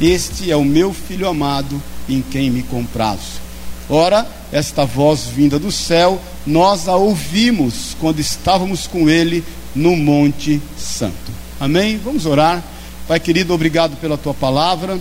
Este é o meu filho amado, em quem me comprazo. Ora, esta voz vinda do céu, nós a ouvimos quando estávamos com ele no Monte Santo. Amém? Vamos orar. Pai querido, obrigado pela tua palavra,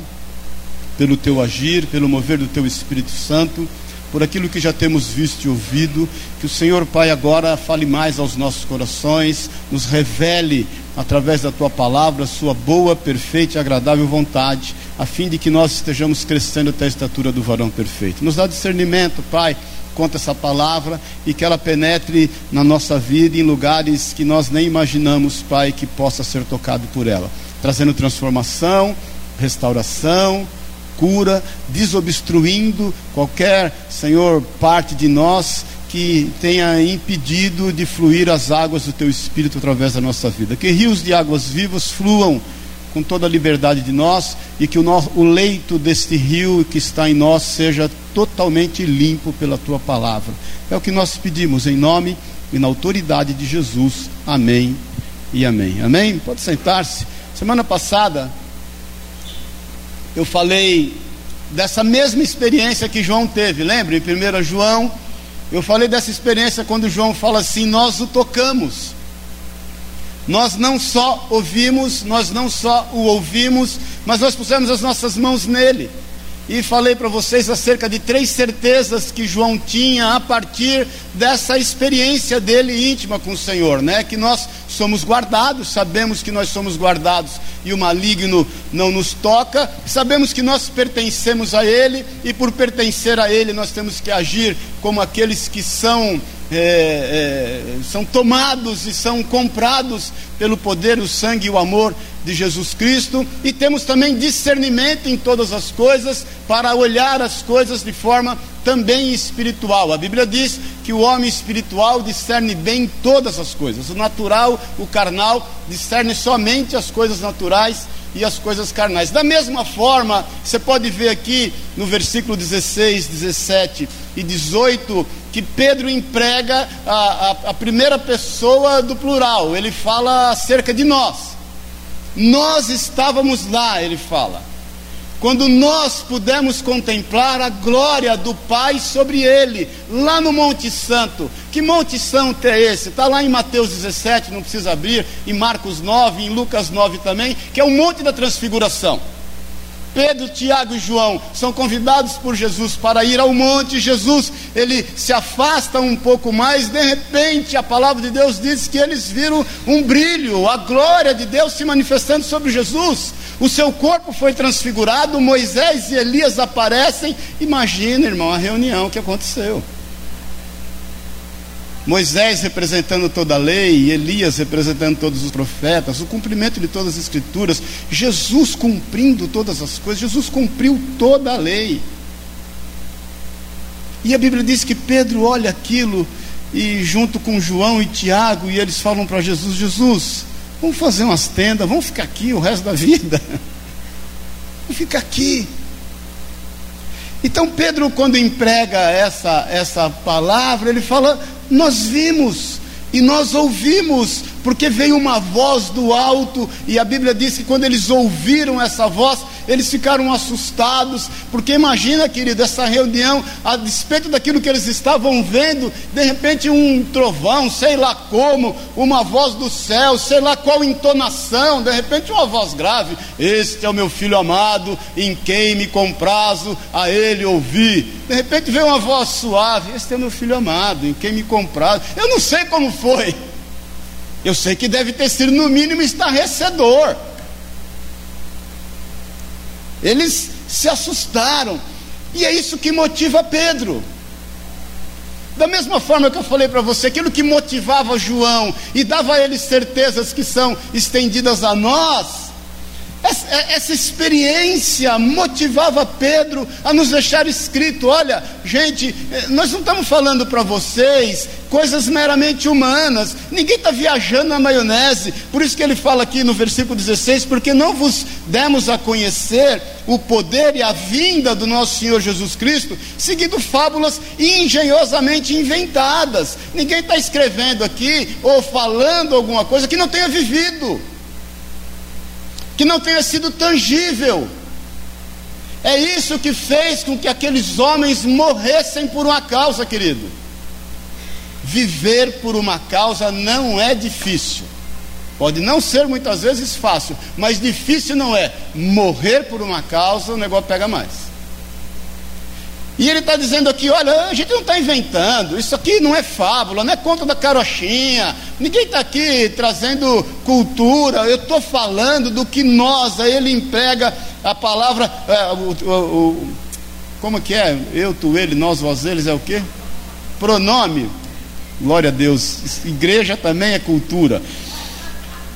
pelo teu agir, pelo mover do teu Espírito Santo, por aquilo que já temos visto e ouvido. Que o Senhor, Pai, agora fale mais aos nossos corações, nos revele através da tua palavra, sua boa, perfeita e agradável vontade, a fim de que nós estejamos crescendo até a estatura do varão perfeito. Nos dá discernimento, Pai, conta essa palavra e que ela penetre na nossa vida em lugares que nós nem imaginamos, Pai, que possa ser tocado por ela, trazendo transformação, restauração, cura, desobstruindo qualquer, Senhor, parte de nós que tenha impedido de fluir as águas do teu espírito através da nossa vida. Que rios de águas vivas fluam com toda a liberdade de nós e que o, o leito deste rio que está em nós seja totalmente limpo pela tua palavra. É o que nós pedimos em nome e na autoridade de Jesus. Amém e amém. Amém? Pode sentar-se. Semana passada eu falei dessa mesma experiência que João teve, lembra? Em 1 João eu falei dessa experiência quando João fala assim: nós o tocamos. Nós não só ouvimos, nós não só o ouvimos, mas nós pusemos as nossas mãos nele e falei para vocês acerca de três certezas que João tinha a partir dessa experiência dele íntima com o Senhor, né? Que nós somos guardados, sabemos que nós somos guardados e o maligno não nos toca, sabemos que nós pertencemos a Ele e por pertencer a Ele nós temos que agir como aqueles que são é, é, são tomados e são comprados pelo poder, o sangue e o amor de Jesus Cristo, e temos também discernimento em todas as coisas para olhar as coisas de forma também espiritual. A Bíblia diz que o homem espiritual discerne bem todas as coisas. O natural, o carnal, discerne somente as coisas naturais e as coisas carnais. Da mesma forma, você pode ver aqui no versículo 16, 17 e 18 que Pedro emprega a, a, a primeira pessoa do plural. Ele fala acerca de nós. Nós estávamos lá, ele fala, quando nós pudemos contemplar a glória do Pai sobre ele, lá no Monte Santo. Que Monte Santo é esse? Está lá em Mateus 17, não precisa abrir, em Marcos 9, em Lucas 9 também, que é o Monte da Transfiguração. Pedro, Tiago e João são convidados por Jesus para ir ao monte. Jesus, ele se afasta um pouco mais. De repente, a palavra de Deus diz que eles viram um brilho, a glória de Deus se manifestando sobre Jesus. O seu corpo foi transfigurado. Moisés e Elias aparecem. Imagina, irmão, a reunião que aconteceu. Moisés representando toda a lei, Elias representando todos os profetas, o cumprimento de todas as escrituras, Jesus cumprindo todas as coisas, Jesus cumpriu toda a lei. E a Bíblia diz que Pedro olha aquilo e junto com João e Tiago, e eles falam para Jesus: Jesus, vamos fazer umas tendas, vamos ficar aqui o resto da vida. Vamos ficar aqui. Então Pedro, quando emprega essa, essa palavra, ele fala: nós vimos e nós ouvimos, porque veio uma voz do alto, e a Bíblia diz que quando eles ouviram essa voz, eles ficaram assustados, porque imagina, querido, essa reunião, a despeito daquilo que eles estavam vendo, de repente um trovão, sei lá como, uma voz do céu, sei lá qual entonação, de repente uma voz grave: Este é o meu filho amado, em quem me comprazo, a ele ouvi. De repente veio uma voz suave: Este é o meu filho amado, em quem me comprazo. Eu não sei como foi. Eu sei que deve ter sido no mínimo estarrecedor. Eles se assustaram. E é isso que motiva Pedro. Da mesma forma que eu falei para você, aquilo que motivava João e dava a ele certezas que são estendidas a nós, essa, é, essa, experiência motivava Pedro a nos deixar escrito: olha, gente, eh, nós não estamos falando para vocês coisas meramente humanas, ninguém está viajando na maionese, por isso que ele fala aqui no versículo 16: porque não vos demos a conhecer o poder e a vinda do nosso Senhor Jesus Cristo, seguindo fábulas engenhosamente inventadas. Ninguém está escrevendo aqui ou falando alguma coisa que não tenha vivido que não tenha sido tangível. É isso que fez com que aqueles homens morressem por uma causa, querido. Viver por uma causa não é difícil. Pode não ser muitas vezes fácil, mas difícil não é. Morrer por uma causa, o negócio pega mais. E ele está dizendo aqui: olha, a gente não está inventando, isso aqui não é fábula, não é conta da carochinha, ninguém está aqui trazendo cultura, eu estou falando do que nós, aí ele emprega a palavra, é, o, o, o, como que é? Eu, tu, ele, nós, vós, eles, é o que? Pronome, glória a Deus, igreja também é cultura.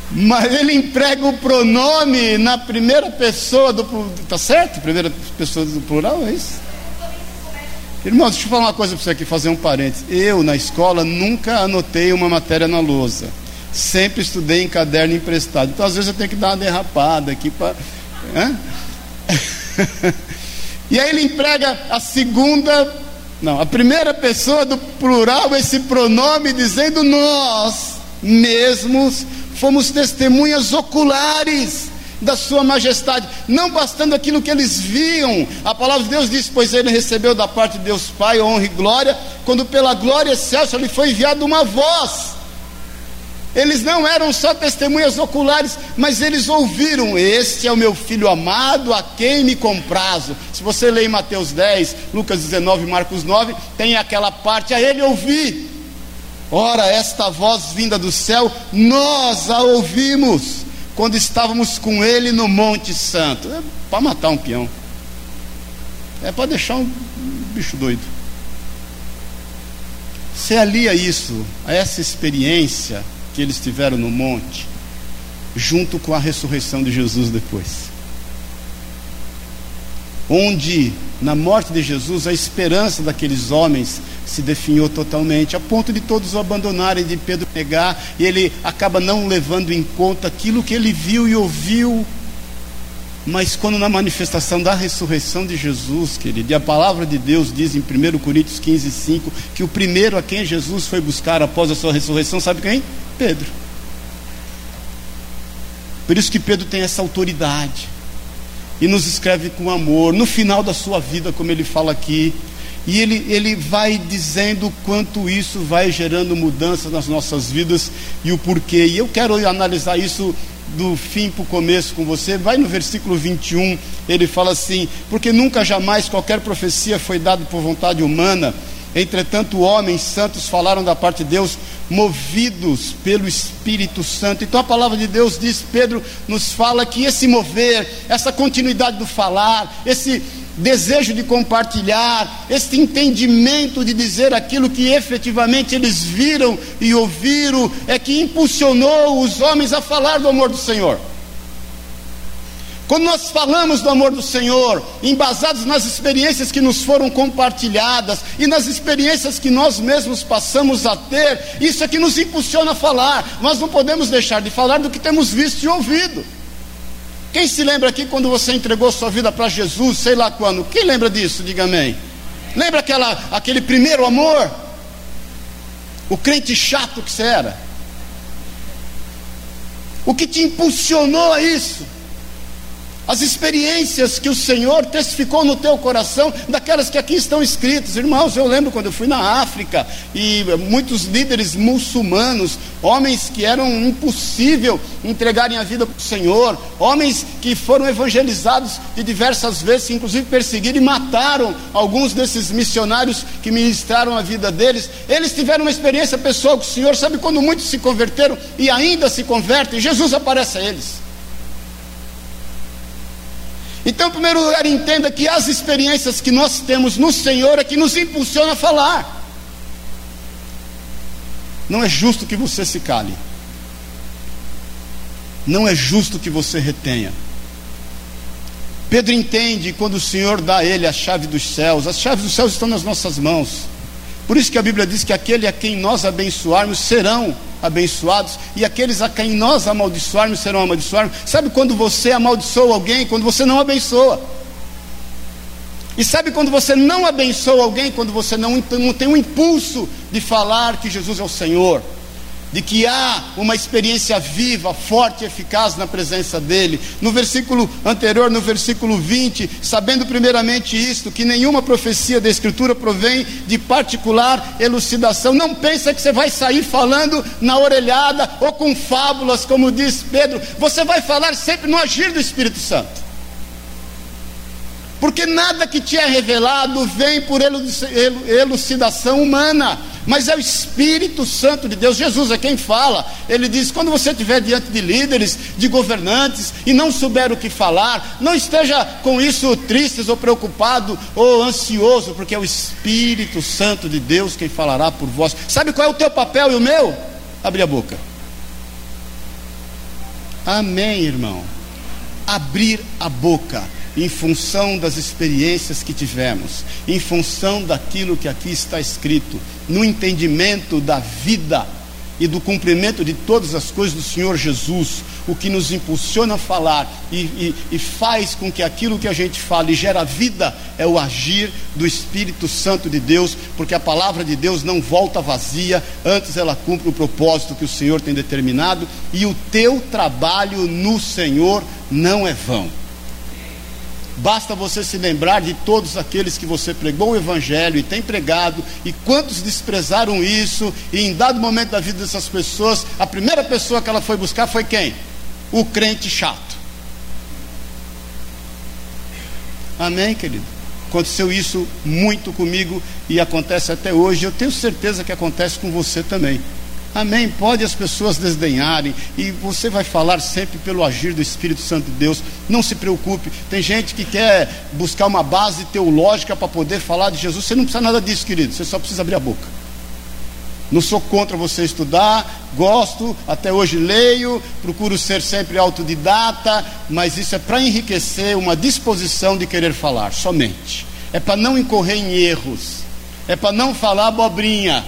Mas ele emprega o pronome na primeira pessoa do. Tá certo? Primeira pessoa do plural, é isso? Irmão, deixa eu falar uma coisa para você aqui, fazer um parênteses. Eu, na escola, nunca anotei uma matéria na lousa. Sempre estudei em caderno emprestado. Então, às vezes, eu tenho que dar uma derrapada aqui para. e aí ele emprega a segunda. Não, a primeira pessoa do plural, esse pronome dizendo nós mesmos fomos testemunhas oculares da sua majestade, não bastando aquilo que eles viam. A palavra de Deus diz: Pois ele recebeu da parte de Deus Pai honra e glória, quando pela glória excelsa lhe foi enviada uma voz. Eles não eram só testemunhas oculares, mas eles ouviram: Este é o meu filho amado, a quem me comprazo. Se você lê em Mateus 10, Lucas 19, Marcos 9, tem aquela parte: A ele ouvi. Ora, esta voz vinda do céu, nós a ouvimos quando estávamos com ele no Monte Santo. É para matar um peão. É para deixar um bicho doido. Você alia isso, a essa experiência que eles tiveram no monte, junto com a ressurreição de Jesus depois. Onde, na morte de Jesus, a esperança daqueles homens se definhou totalmente, a ponto de todos o abandonarem, de Pedro negar, e ele acaba não levando em conta aquilo que ele viu e ouviu. Mas quando na manifestação da ressurreição de Jesus, querido, e a palavra de Deus diz em 1 Coríntios 15, 5, que o primeiro a quem Jesus foi buscar após a sua ressurreição, sabe quem? Pedro. Por isso que Pedro tem essa autoridade e nos escreve com amor. No final da sua vida, como ele fala aqui, e ele, ele vai dizendo quanto isso vai gerando mudança nas nossas vidas e o porquê. E eu quero analisar isso do fim para o começo com você. Vai no versículo 21, ele fala assim: Porque nunca jamais qualquer profecia foi dada por vontade humana. Entretanto, homens santos falaram da parte de Deus, movidos pelo Espírito Santo. Então a palavra de Deus diz, Pedro nos fala que esse mover, essa continuidade do falar, esse desejo de compartilhar, este entendimento de dizer aquilo que efetivamente eles viram e ouviram, é que impulsionou os homens a falar do amor do Senhor. Quando nós falamos do amor do Senhor, embasados nas experiências que nos foram compartilhadas e nas experiências que nós mesmos passamos a ter, isso é que nos impulsiona a falar. Nós não podemos deixar de falar do que temos visto e ouvido. Quem se lembra aqui quando você entregou sua vida para Jesus, sei lá quando? Quem lembra disso? Diga amém. Lembra aquela, aquele primeiro amor? O crente chato que você era? O que te impulsionou a isso? As experiências que o Senhor testificou no teu coração, daquelas que aqui estão escritas. Irmãos, eu lembro quando eu fui na África e muitos líderes muçulmanos, homens que eram impossível entregarem a vida para o Senhor, homens que foram evangelizados de diversas vezes, inclusive perseguiram e mataram alguns desses missionários que ministraram a vida deles. Eles tiveram uma experiência pessoal com o Senhor, sabe quando muitos se converteram e ainda se convertem, Jesus aparece a eles. Então, em primeiro lugar, entenda que as experiências que nós temos no Senhor é que nos impulsiona a falar. Não é justo que você se cale. Não é justo que você retenha. Pedro entende quando o Senhor dá a ele a chave dos céus. As chaves dos céus estão nas nossas mãos. Por isso que a Bíblia diz que aquele a quem nós abençoarmos serão abençoados, e aqueles a quem nós amaldiçoarmos serão amaldiçoados. Sabe quando você amaldiçoa alguém? Quando você não abençoa. E sabe quando você não abençoa alguém? Quando você não, não tem um impulso de falar que Jesus é o Senhor. De que há uma experiência viva, forte e eficaz na presença dele. No versículo anterior, no versículo 20, sabendo primeiramente isto, que nenhuma profecia da Escritura provém de particular elucidação. Não pensa que você vai sair falando na orelhada ou com fábulas, como diz Pedro. Você vai falar sempre no agir do Espírito Santo. Porque nada que te é revelado vem por elucidação humana, mas é o Espírito Santo de Deus. Jesus é quem fala. Ele diz: quando você estiver diante de líderes, de governantes, e não souber o que falar, não esteja com isso tristes ou preocupado ou ansioso, porque é o Espírito Santo de Deus quem falará por vós. Sabe qual é o teu papel e o meu? Abrir a boca. Amém, irmão. Abrir a boca em função das experiências que tivemos, em função daquilo que aqui está escrito, no entendimento da vida e do cumprimento de todas as coisas do Senhor Jesus, o que nos impulsiona a falar e, e, e, faz com que aquilo que a gente fala e gera vida é o agir do Espírito Santo de Deus, porque a palavra de Deus não volta vazia, antes ela cumpre o propósito que o Senhor tem determinado, e o teu trabalho no Senhor não é vão. Basta você se lembrar de todos aqueles que você pregou o Evangelho e tem pregado, e quantos desprezaram isso, e em dado momento da vida dessas pessoas, a primeira pessoa que ela foi buscar foi quem? O crente chato. Amém, querido? Aconteceu isso muito comigo e acontece até hoje. Eu tenho certeza que acontece com você também. Amém. Pode as pessoas desdenharem e você vai falar sempre pelo agir do Espírito Santo de Deus. Não se preocupe. Tem gente que quer buscar uma base teológica para poder falar de Jesus. Você não precisa nada disso, querido. Você só precisa abrir a boca. Não sou contra você estudar, gosto, até hoje leio, procuro ser sempre autodidata, mas isso é para enriquecer uma disposição de querer falar, somente. É para não incorrer em erros, é para não falar abobrinha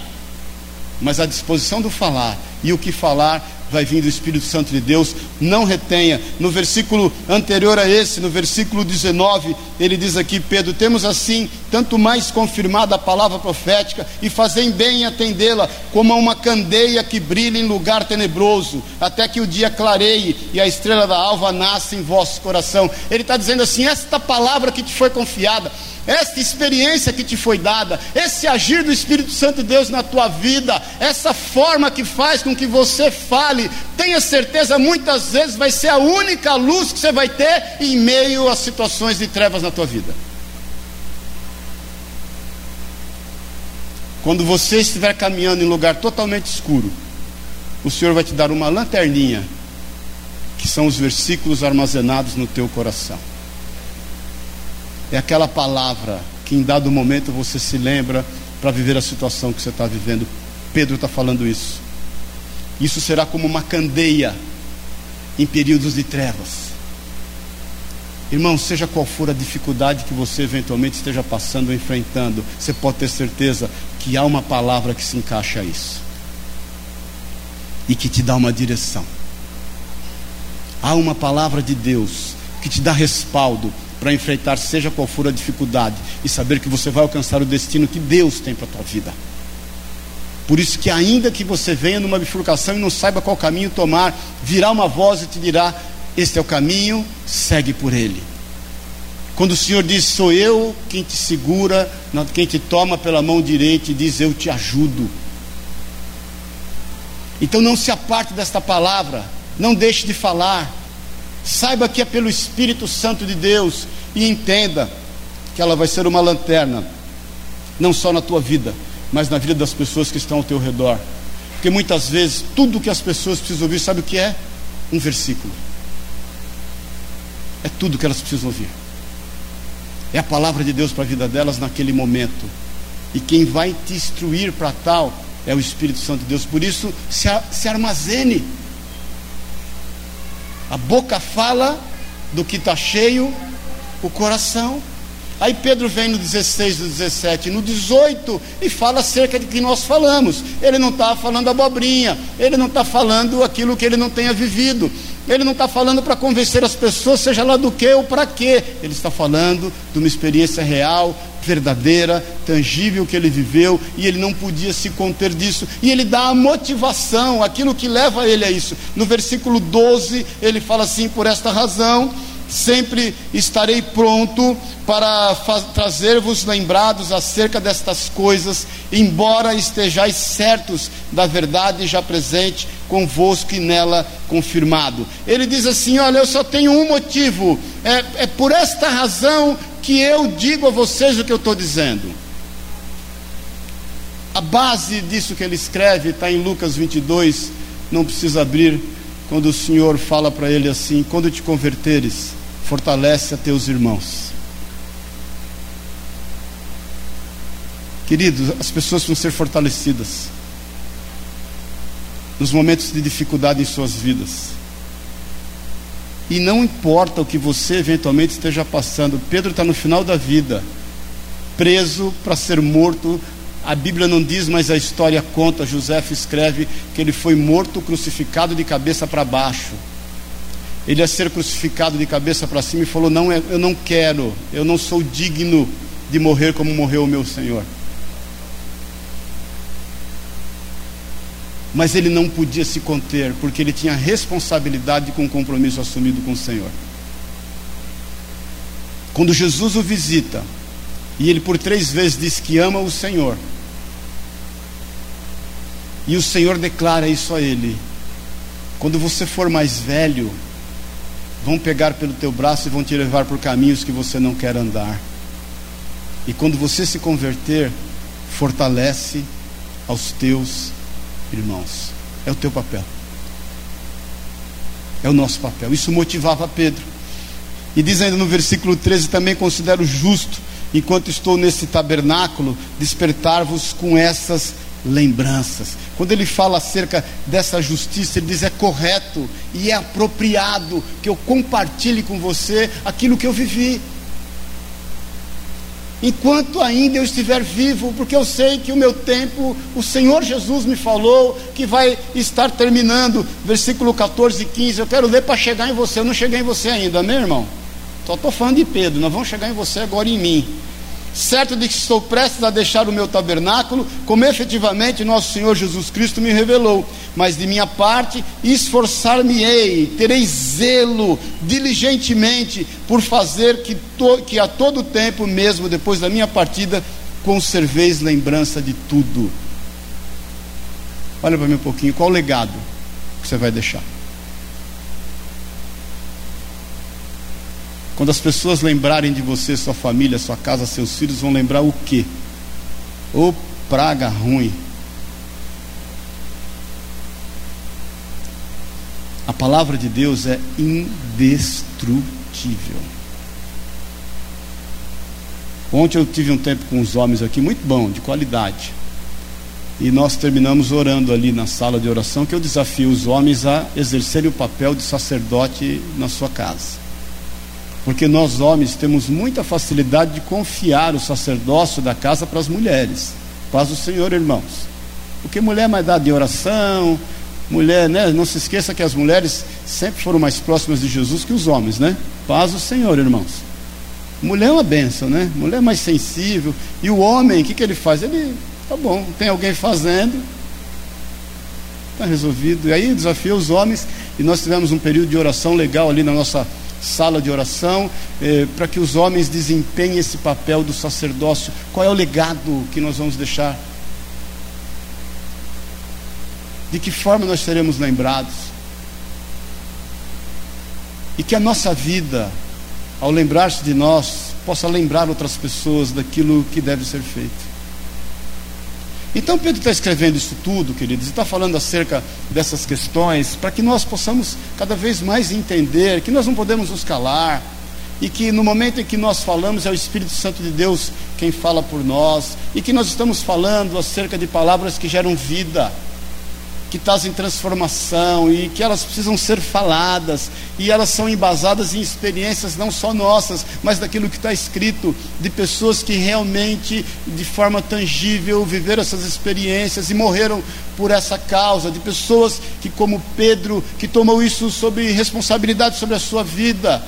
mas a disposição do falar e o que falar vai vir do Espírito Santo de Deus, não retenha. No versículo anterior a esse, no versículo 19, ele diz aqui: Pedro, temos assim tanto mais confirmada a palavra profética e fazem bem em atendê-la, como a uma candeia que brilha em lugar tenebroso, até que o dia clareie e a estrela da alva nasça em vosso coração. Ele está dizendo assim: esta palavra que te foi confiada esta experiência que te foi dada, esse agir do Espírito Santo de Deus na tua vida, essa forma que faz com que você fale, tenha certeza, muitas vezes vai ser a única luz que você vai ter em meio às situações de trevas na tua vida. Quando você estiver caminhando em lugar totalmente escuro, o Senhor vai te dar uma lanterninha, que são os versículos armazenados no teu coração é aquela palavra que em dado momento você se lembra para viver a situação que você está vivendo. Pedro está falando isso. Isso será como uma candeia em períodos de trevas. Irmão, seja qual for a dificuldade que você eventualmente esteja passando ou enfrentando, você pode ter certeza que há uma palavra que se encaixa a isso e que te dá uma direção. Há uma palavra de Deus que te dá respaldo, para enfrentar seja qual for a dificuldade e saber que você vai alcançar o destino que Deus tem para a tua vida. Por isso que ainda que você venha numa bifurcação e não saiba qual caminho tomar, virá uma voz e te dirá: "Este é o caminho, segue por ele". Quando o Senhor diz: "Sou eu quem te segura, quem te toma pela mão direita e diz: "Eu te ajudo". Então não se aparte desta palavra, não deixe de falar, Saiba que é pelo Espírito Santo de Deus e entenda que ela vai ser uma lanterna, não só na tua vida, mas na vida das pessoas que estão ao teu redor. Porque muitas vezes tudo que as pessoas precisam ouvir, sabe o que é? Um versículo. É tudo que elas precisam ouvir. É a palavra de Deus para a vida delas naquele momento. E quem vai te instruir para tal é o Espírito Santo de Deus. Por isso, se, se armazene a boca fala do que está cheio o coração. Aí Pedro vem no 16, no 17, no 18 e fala acerca de que nós falamos. Ele não está falando abobrinha, ele não está falando aquilo que ele não tenha vivido. Ele não está falando para convencer as pessoas, seja lá do que ou para quê. Ele está falando de uma experiência real, verdadeira, tangível que ele viveu e ele não podia se conter disso. E ele dá a motivação, aquilo que leva ele a isso. No versículo 12, ele fala assim: por esta razão sempre estarei pronto para trazer-vos lembrados acerca destas coisas, embora estejais certos da verdade já presente convosco e nela confirmado. Ele diz assim: Olha, eu só tenho um motivo, é, é por esta razão que eu digo a vocês o que eu estou dizendo. A base disso que ele escreve está em Lucas 22, não precisa abrir, quando o Senhor fala para ele assim: Quando te converteres, fortalece a teus irmãos. Queridos, as pessoas vão ser fortalecidas nos momentos de dificuldade em suas vidas. E não importa o que você eventualmente esteja passando, Pedro está no final da vida, preso para ser morto. A Bíblia não diz, mas a história conta. José escreve que ele foi morto, crucificado de cabeça para baixo ele ia ser crucificado de cabeça para cima e falou: Não, eu não quero, eu não sou digno de morrer como morreu o meu Senhor. Mas ele não podia se conter, porque ele tinha responsabilidade com o compromisso assumido com o Senhor. Quando Jesus o visita, e ele por três vezes diz que ama o Senhor, e o Senhor declara isso a ele: quando você for mais velho, vão pegar pelo teu braço e vão te levar por caminhos que você não quer andar. E quando você se converter, fortalece aos teus irmãos. É o teu papel. É o nosso papel. Isso motivava Pedro. E diz ainda no versículo 13: também considero justo, enquanto estou nesse tabernáculo, despertar-vos com essas lembranças. Quando ele fala acerca dessa justiça, ele diz: é correto e é apropriado que eu compartilhe com você aquilo que eu vivi. Enquanto ainda eu estiver vivo, porque eu sei que o meu tempo, o Senhor Jesus me falou que vai estar terminando. Versículo 14 e 15. Eu quero ler para chegar em você. Eu não cheguei em você ainda, meu irmão. Só estou falando de Pedro. Nós vamos chegar em você agora em mim certo de que estou prestes a deixar o meu tabernáculo, como efetivamente nosso Senhor Jesus Cristo me revelou. Mas de minha parte, esforçar-me-ei, terei zelo diligentemente por fazer que, to, que a todo tempo, mesmo depois da minha partida, conserveis lembrança de tudo. Olha para mim um pouquinho, qual o legado que você vai deixar? Quando as pessoas lembrarem de você, sua família, sua casa, seus filhos, vão lembrar o quê? Ô praga ruim. A palavra de Deus é indestrutível. Ontem eu tive um tempo com os homens aqui muito bom, de qualidade. E nós terminamos orando ali na sala de oração, que eu desafio os homens a exercerem o papel de sacerdote na sua casa. Porque nós homens temos muita facilidade de confiar o sacerdócio da casa para as mulheres. Paz o Senhor, irmãos. Porque mulher é mais dada em oração, mulher, né? Não se esqueça que as mulheres sempre foram mais próximas de Jesus que os homens, né? Paz o Senhor, irmãos. Mulher é uma benção, né? Mulher é mais sensível. E o homem, o que, que ele faz? Ele, tá bom, tem alguém fazendo, está resolvido. E aí desafia os homens, e nós tivemos um período de oração legal ali na nossa sala de oração, eh, para que os homens desempenhem esse papel do sacerdócio. Qual é o legado que nós vamos deixar? De que forma nós seremos lembrados? E que a nossa vida, ao lembrar-se de nós, possa lembrar outras pessoas daquilo que deve ser feito. Então Pedro está escrevendo isso tudo, queridos, e está falando acerca dessas questões para que nós possamos cada vez mais entender que nós não podemos nos calar e que no momento em que nós falamos é o Espírito Santo de Deus quem fala por nós e que nós estamos falando acerca de palavras que geram vida. Que trazem transformação e que elas precisam ser faladas e elas são embasadas em experiências não só nossas, mas daquilo que está escrito, de pessoas que realmente, de forma tangível, viveram essas experiências e morreram por essa causa, de pessoas que, como Pedro, que tomou isso sob responsabilidade sobre a sua vida,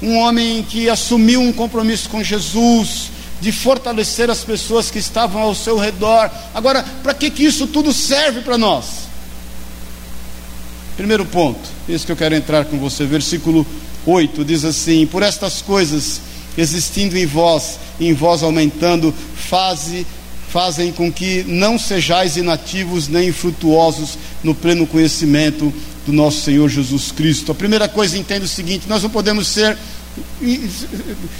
um homem que assumiu um compromisso com Jesus, de fortalecer as pessoas que estavam ao seu redor. Agora, para que, que isso tudo serve para nós? Primeiro ponto, esse que eu quero entrar com você, versículo 8 diz assim: Por estas coisas, existindo em vós, e em vós aumentando, faze, fazem com que não sejais inativos nem infrutuosos no pleno conhecimento do nosso Senhor Jesus Cristo. A primeira coisa, entenda o seguinte: nós não podemos ser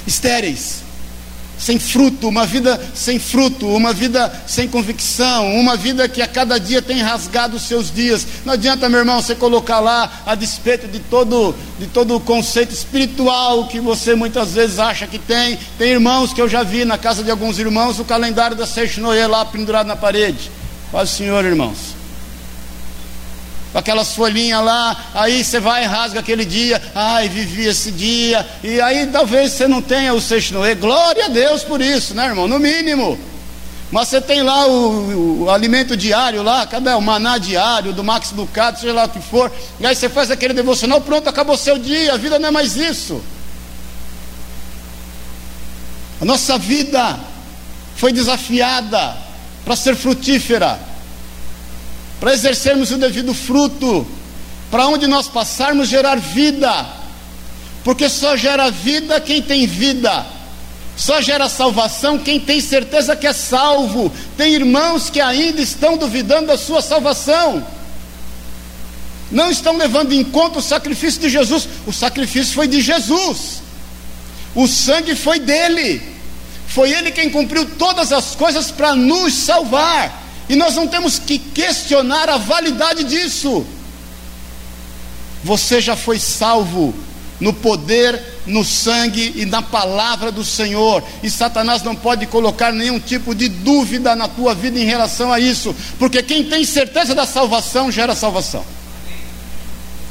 estéreis sem fruto, uma vida sem fruto, uma vida sem convicção, uma vida que a cada dia tem rasgado os seus dias. Não adianta, meu irmão, você colocar lá a despeito de todo de todo o conceito espiritual que você muitas vezes acha que tem. Tem irmãos que eu já vi na casa de alguns irmãos o calendário da Seixo Noé lá pendurado na parede. Paz Senhor, irmãos aquelas folhinhas lá, aí você vai e rasga aquele dia, ai, vivi esse dia, e aí talvez você não tenha o sexto Noé, glória a Deus por isso, né, irmão? No mínimo. Mas você tem lá o, o, alimento diário lá, cadê o maná diário, do Max Ducato, seja lá o que for, e aí você faz aquele devocional, pronto, acabou seu dia, a vida não é mais isso. A nossa vida foi desafiada para ser frutífera para exercermos o devido fruto, para onde nós passarmos gerar vida, porque só gera vida quem tem vida, só gera salvação quem tem certeza que é salvo. Tem irmãos que ainda estão duvidando da sua salvação, não estão levando em conta o sacrifício de Jesus, o sacrifício foi de Jesus, o sangue foi dele, foi ele quem cumpriu todas as coisas para nos salvar. E nós não temos que questionar a validade disso. Você já foi salvo no poder, no sangue e na palavra do Senhor. E Satanás não pode colocar nenhum tipo de dúvida na tua vida em relação a isso, porque quem tem certeza da salvação gera salvação.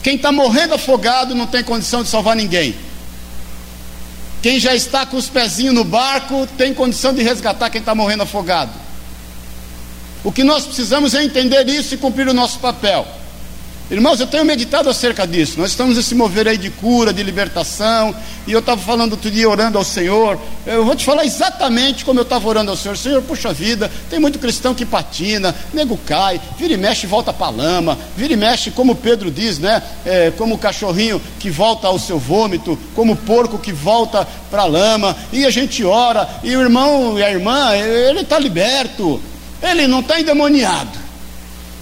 Quem está morrendo afogado não tem condição de salvar ninguém. Quem já está com os pezinhos no barco tem condição de resgatar quem está morrendo afogado. O que nós precisamos é entender isso e cumprir o nosso papel. Irmãos, eu tenho meditado acerca disso. Nós estamos nesse mover aí de cura, de libertação. E eu estava falando outro dia, orando ao Senhor. Eu vou te falar exatamente como eu estava orando ao Senhor. Senhor, puxa vida, tem muito cristão que patina, nego cai, vira e mexe e volta para lama. Vira e mexe, como Pedro diz, né? É, como o cachorrinho que volta ao seu vômito, como o porco que volta para a lama. E a gente ora, e o irmão e a irmã, ele está liberto. Ele não está endemoniado.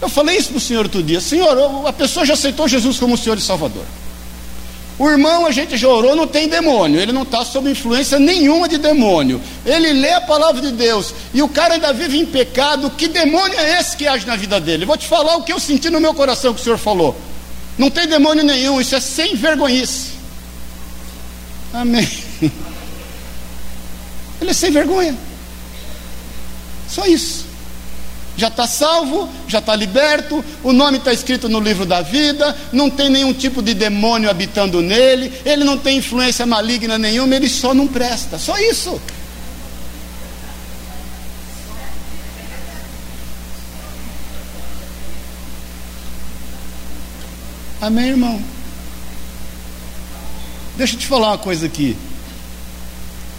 Eu falei isso para o Senhor outro dia: Senhor, a pessoa já aceitou Jesus como Senhor e Salvador. O irmão, a gente já orou, não tem demônio, ele não está sob influência nenhuma de demônio. Ele lê a palavra de Deus e o cara ainda vive em pecado. Que demônio é esse que age na vida dele? Vou te falar o que eu senti no meu coração que o Senhor falou. Não tem demônio nenhum, isso é sem vergonhice. Amém. Ele é sem vergonha. Só isso já está salvo, já está liberto, o nome está escrito no livro da vida, não tem nenhum tipo de demônio habitando nele, ele não tem influência maligna nenhuma, ele só não presta, só isso. Amém, irmão? Deixa eu te falar uma coisa aqui.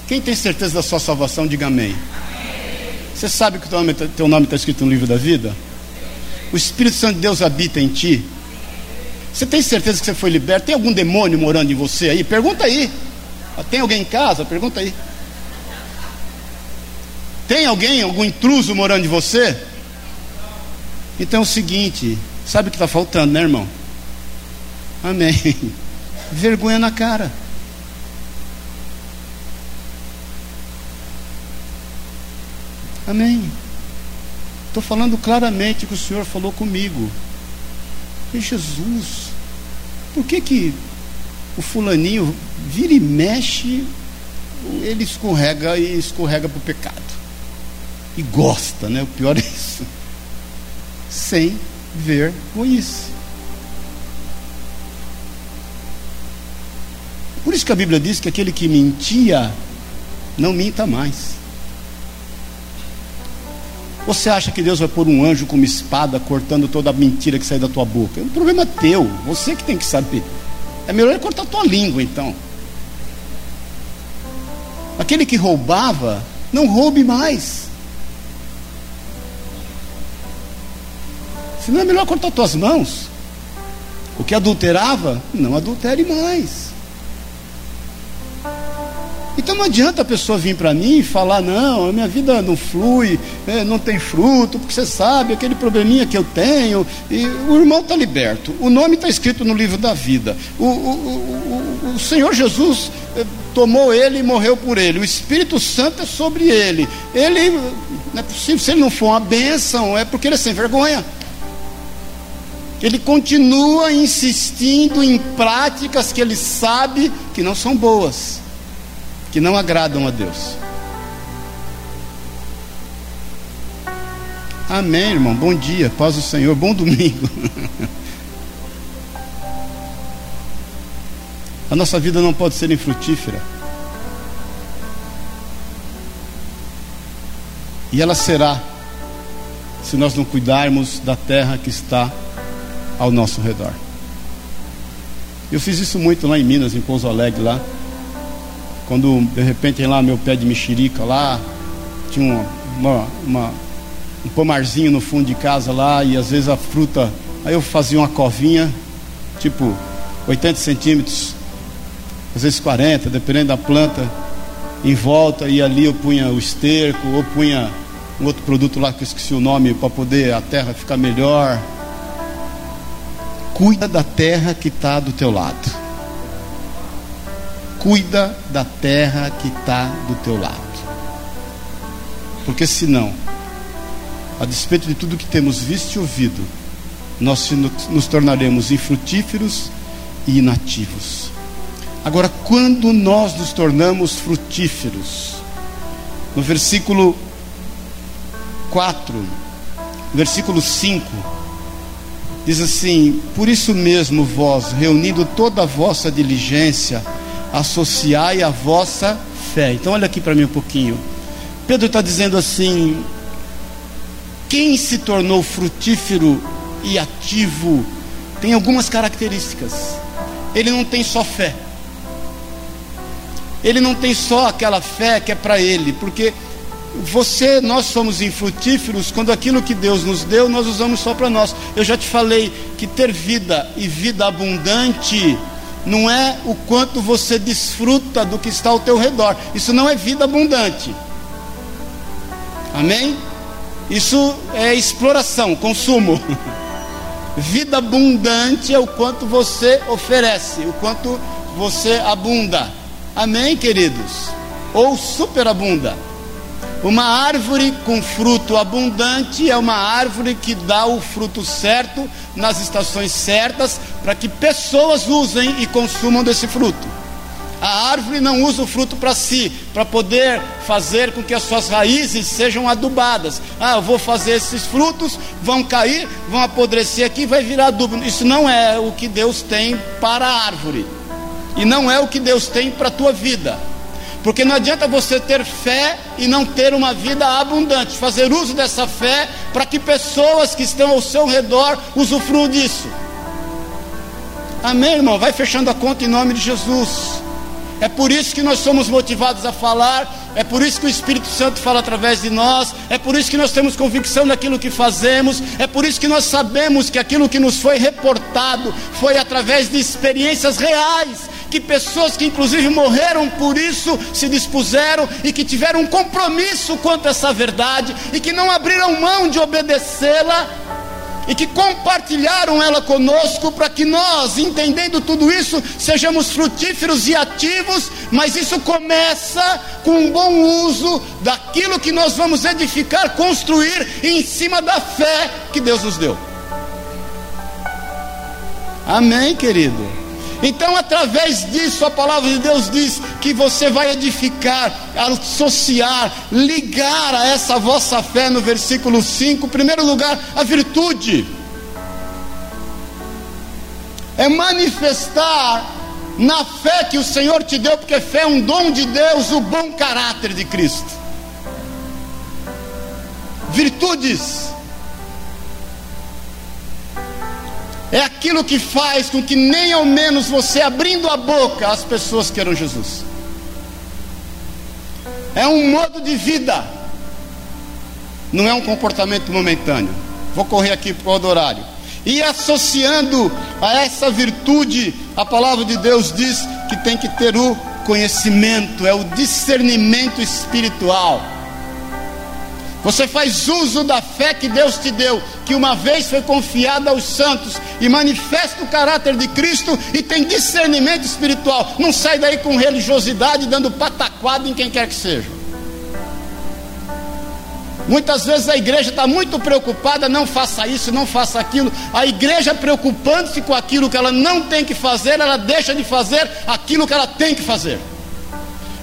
Quem tem certeza da sua salvação, diga amém. Você sabe que o teu nome está tá escrito no livro da vida? O Espírito Santo de Deus habita em ti. Você tem certeza que você foi liberto? Tem algum demônio morando em você aí? Pergunta aí. Tem alguém em casa? Pergunta aí. Tem alguém, algum intruso morando em você? Então é o seguinte: sabe o que está faltando, né, irmão? Amém. Vergonha na cara. Amém. Estou falando claramente que o Senhor falou comigo. E Jesus, por que que o fulaninho vira e mexe, ele escorrega e escorrega para o pecado? E gosta, né? O pior é isso. Sem vergonhice. Por isso que a Bíblia diz que aquele que mentia, não minta mais. Você acha que Deus vai pôr um anjo com uma espada cortando toda a mentira que sai da tua boca? O problema é teu, você que tem que saber. É melhor cortar a tua língua então. Aquele que roubava, não roube mais. Se não é melhor cortar tuas mãos. O que adulterava, não adultere mais. Então não adianta a pessoa vir para mim e falar: não, a minha vida não flui, é, não tem fruto, porque você sabe aquele probleminha que eu tenho. E o irmão está liberto. O nome está escrito no livro da vida. O, o, o, o Senhor Jesus é, tomou ele e morreu por ele. O Espírito Santo é sobre ele. Ele, não é possível, se ele não for uma bênção, é porque ele é sem vergonha. Ele continua insistindo em práticas que ele sabe que não são boas que não agradam a Deus. Amém, irmão. Bom dia, paz do Senhor, bom domingo. A nossa vida não pode ser infrutífera. E ela será, se nós não cuidarmos da terra que está ao nosso redor. Eu fiz isso muito lá em Minas, em Pouso Alegre, lá. Quando de repente lá meu pé de mexerica lá, tinha uma, uma, um pomarzinho no fundo de casa lá, e às vezes a fruta. Aí eu fazia uma covinha, tipo 80 centímetros, às vezes 40, dependendo da planta, em volta, e ali eu punha o esterco, ou punha um outro produto lá que eu esqueci o nome, para poder a terra ficar melhor. Cuida da terra que está do teu lado cuida da terra que está do teu lado. Porque senão, a despeito de tudo que temos visto e ouvido, nós nos tornaremos infrutíferos e inativos. Agora, quando nós nos tornamos frutíferos, no versículo 4, versículo 5, diz assim: Por isso mesmo, vós, reunindo toda a vossa diligência, associai a vossa fé. Então, olha aqui para mim um pouquinho. Pedro está dizendo assim: quem se tornou frutífero e ativo tem algumas características. Ele não tem só fé. Ele não tem só aquela fé que é para ele, porque você, nós somos infrutíferos quando aquilo que Deus nos deu, nós usamos só para nós. Eu já te falei que ter vida e vida abundante não é o quanto você desfruta do que está ao teu redor. Isso não é vida abundante. Amém? Isso é exploração, consumo. Vida abundante é o quanto você oferece, o quanto você abunda. Amém, queridos? Ou superabunda. Uma árvore com fruto abundante é uma árvore que dá o fruto certo nas estações certas para que pessoas usem e consumam desse fruto. A árvore não usa o fruto para si, para poder fazer com que as suas raízes sejam adubadas. Ah, eu vou fazer esses frutos, vão cair, vão apodrecer aqui, vai virar adubo. Isso não é o que Deus tem para a árvore. E não é o que Deus tem para a tua vida. Porque não adianta você ter fé e não ter uma vida abundante. Fazer uso dessa fé para que pessoas que estão ao seu redor usufruam disso. Amém, irmão? Vai fechando a conta em nome de Jesus. É por isso que nós somos motivados a falar, é por isso que o Espírito Santo fala através de nós, é por isso que nós temos convicção daquilo que fazemos, é por isso que nós sabemos que aquilo que nos foi reportado foi através de experiências reais, que pessoas que inclusive morreram por isso se dispuseram e que tiveram um compromisso quanto a essa verdade e que não abriram mão de obedecê-la e que compartilharam ela conosco para que nós, entendendo tudo isso, sejamos frutíferos e ativos, mas isso começa com um bom uso daquilo que nós vamos edificar, construir em cima da fé que Deus nos deu. Amém, querido. Então, através disso, a palavra de Deus diz que você vai edificar, associar, ligar a essa vossa fé no versículo 5, em primeiro lugar, a virtude. é manifestar na fé que o Senhor te deu, porque fé é um dom de Deus, o bom caráter de Cristo. Virtudes é aquilo que faz com que nem ao menos você abrindo a boca as pessoas queiram Jesus. É um modo de vida, não é um comportamento momentâneo. Vou correr aqui por o horário. E associando a essa virtude, a palavra de Deus diz que tem que ter o conhecimento, é o discernimento espiritual. Você faz uso da fé que Deus te deu, que uma vez foi confiada aos santos, e manifesta o caráter de Cristo e tem discernimento espiritual. Não sai daí com religiosidade, dando pataquada em quem quer que seja. Muitas vezes a igreja está muito preocupada, não faça isso, não faça aquilo. A igreja preocupando-se com aquilo que ela não tem que fazer, ela deixa de fazer aquilo que ela tem que fazer.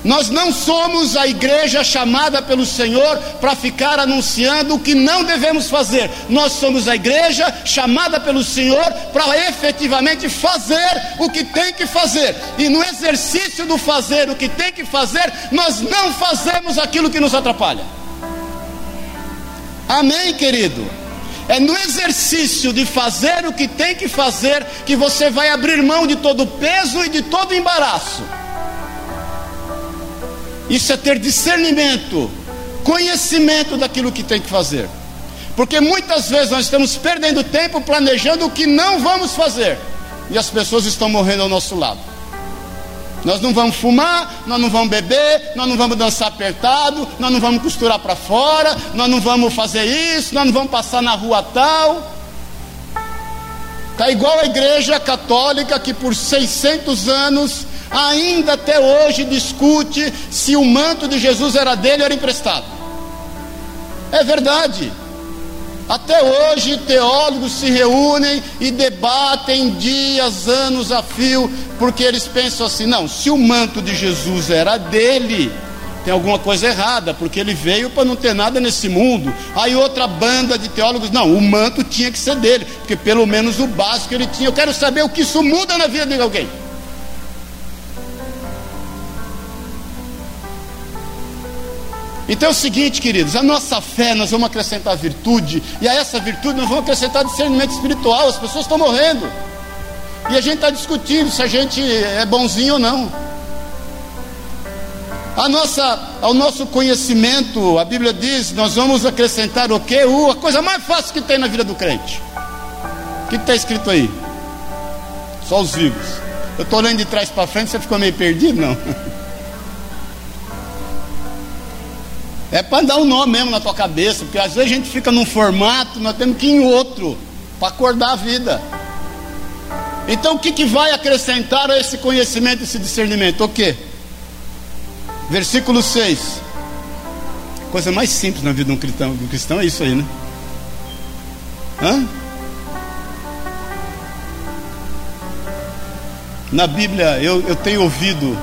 Nós não somos a igreja chamada pelo Senhor para ficar anunciando o que não devemos fazer. Nós somos a igreja chamada pelo Senhor para efetivamente fazer o que tem que fazer. E no exercício do fazer o que tem que fazer, nós não fazemos aquilo que nos atrapalha. Amém, querido? É no exercício de fazer o que tem que fazer que você vai abrir mão de todo peso e de todo embaraço. Isso é ter discernimento, conhecimento daquilo que tem que fazer. Porque muitas vezes nós estamos perdendo tempo planejando o que não vamos fazer, e as pessoas estão morrendo ao nosso lado. Nós não vamos fumar, nós não vamos beber, nós não vamos dançar apertado, nós não vamos costurar para fora, nós não vamos fazer isso, nós não vamos passar na rua tal. Está igual a igreja católica que por 600 anos, ainda até hoje, discute se o manto de Jesus era dele ou era emprestado. É verdade. Até hoje, teólogos se reúnem e debatem dias, anos a fio, porque eles pensam assim: não, se o manto de Jesus era dele, tem alguma coisa errada, porque ele veio para não ter nada nesse mundo. Aí outra banda de teólogos, não, o manto tinha que ser dele, porque pelo menos o básico ele tinha. Eu quero saber o que isso muda na vida de alguém. Então é o seguinte, queridos, a nossa fé nós vamos acrescentar virtude, e a essa virtude nós vamos acrescentar discernimento espiritual. As pessoas estão morrendo, e a gente está discutindo se a gente é bonzinho ou não. A nossa, ao nosso conhecimento, a Bíblia diz, nós vamos acrescentar o que? a coisa mais fácil que tem na vida do crente. O que está escrito aí? Só os vivos. Eu estou olhando de trás para frente, você ficou meio perdido? Não. É para dar um nome mesmo na tua cabeça, porque às vezes a gente fica num formato, nós temos que ir em outro para acordar a vida. Então o que, que vai acrescentar a esse conhecimento, esse discernimento? O que? Versículo 6. Coisa mais simples na vida de um cristão, um cristão é isso aí, né? Hã? Na Bíblia, eu, eu tenho ouvido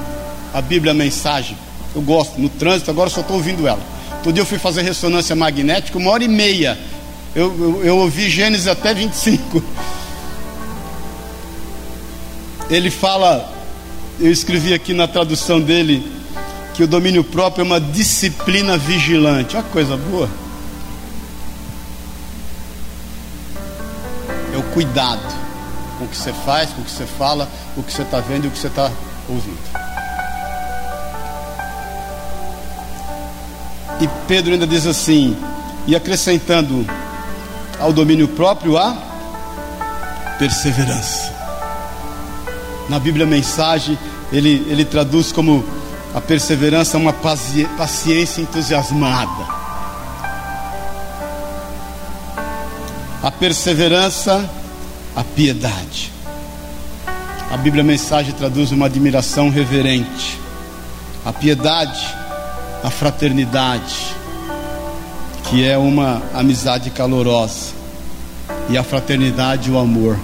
a Bíblia a mensagem. Eu gosto, no trânsito, agora só estou ouvindo ela. Todo dia eu fui fazer ressonância magnética, uma hora e meia. Eu, eu, eu ouvi Gênesis até 25. Ele fala, eu escrevi aqui na tradução dele, que o domínio próprio é uma disciplina vigilante. Que coisa boa. É o cuidado com o que você faz, com o que você fala, o que você está vendo e o que você está ouvindo. E Pedro ainda diz assim, e acrescentando ao domínio próprio a perseverança. Na Bíblia Mensagem, ele, ele traduz como a perseverança uma paciência entusiasmada. A perseverança, a piedade. A Bíblia Mensagem traduz uma admiração reverente. A piedade, a fraternidade, que é uma amizade calorosa, e a fraternidade, o amor,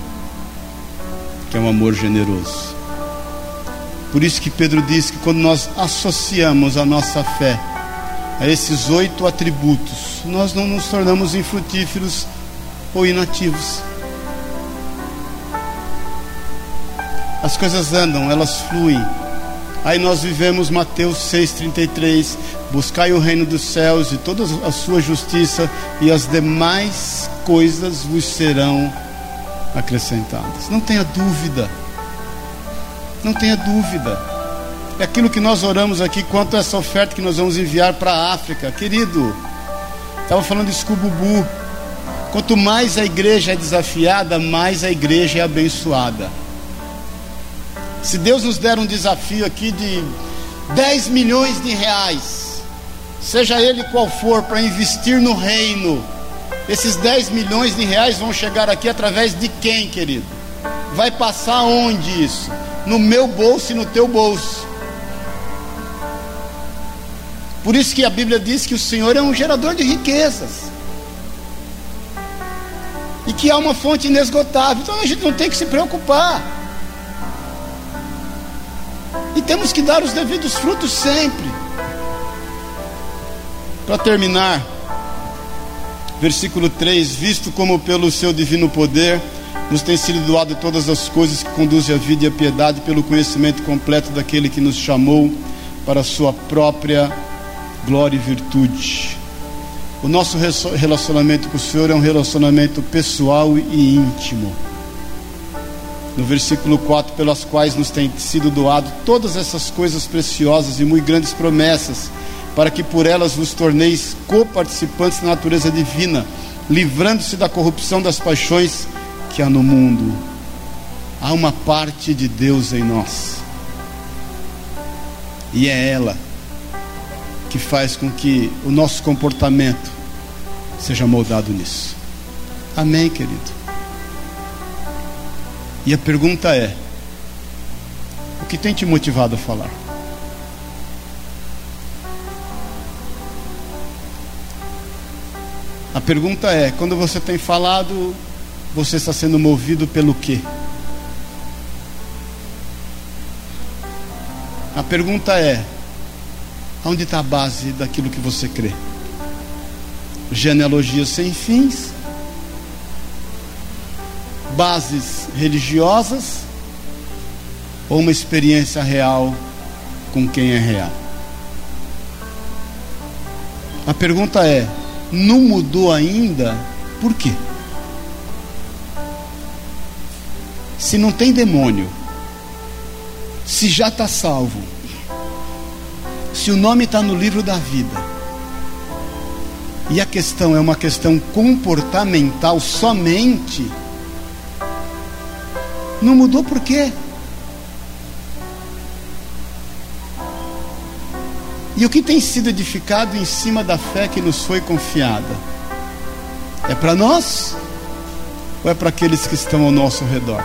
que é um amor generoso. Por isso que Pedro diz que quando nós associamos a nossa fé a esses oito atributos, nós não nos tornamos infrutíferos ou inativos. as coisas andam, elas fluem. Aí nós vivemos Mateus 6,33: Buscai o reino dos céus e toda a sua justiça, e as demais coisas vos serão acrescentadas. Não tenha dúvida, não tenha dúvida. É aquilo que nós oramos aqui quanto a essa oferta que nós vamos enviar para a África, querido. Estava falando de Bubu. Quanto mais a igreja é desafiada, mais a igreja é abençoada. Se Deus nos der um desafio aqui de 10 milhões de reais, seja ele qual for, para investir no reino, esses 10 milhões de reais vão chegar aqui através de quem, querido? Vai passar onde isso? No meu bolso e no teu bolso. Por isso que a Bíblia diz que o Senhor é um gerador de riquezas. E que há uma fonte inesgotável. Então a gente não tem que se preocupar. E temos que dar os devidos frutos sempre. Para terminar, versículo 3: Visto como pelo seu divino poder nos tem sido doado todas as coisas que conduzem à vida e à piedade, pelo conhecimento completo daquele que nos chamou para a sua própria glória e virtude. O nosso relacionamento com o Senhor é um relacionamento pessoal e íntimo no versículo 4, pelas quais nos tem sido doado todas essas coisas preciosas e muito grandes promessas, para que por elas vos torneis coparticipantes da natureza divina, livrando-se da corrupção das paixões que há no mundo. Há uma parte de Deus em nós, e é ela que faz com que o nosso comportamento seja moldado nisso. Amém, querido? E a pergunta é: o que tem te motivado a falar? A pergunta é: quando você tem falado, você está sendo movido pelo quê? A pergunta é: onde está a base daquilo que você crê? Genealogias sem fins? Bases religiosas ou uma experiência real com quem é real? A pergunta é: não mudou ainda? Por quê? Se não tem demônio, se já está salvo, se o nome está no livro da vida, e a questão é uma questão comportamental somente, não mudou por quê? E o que tem sido edificado em cima da fé que nos foi confiada? É para nós ou é para aqueles que estão ao nosso redor?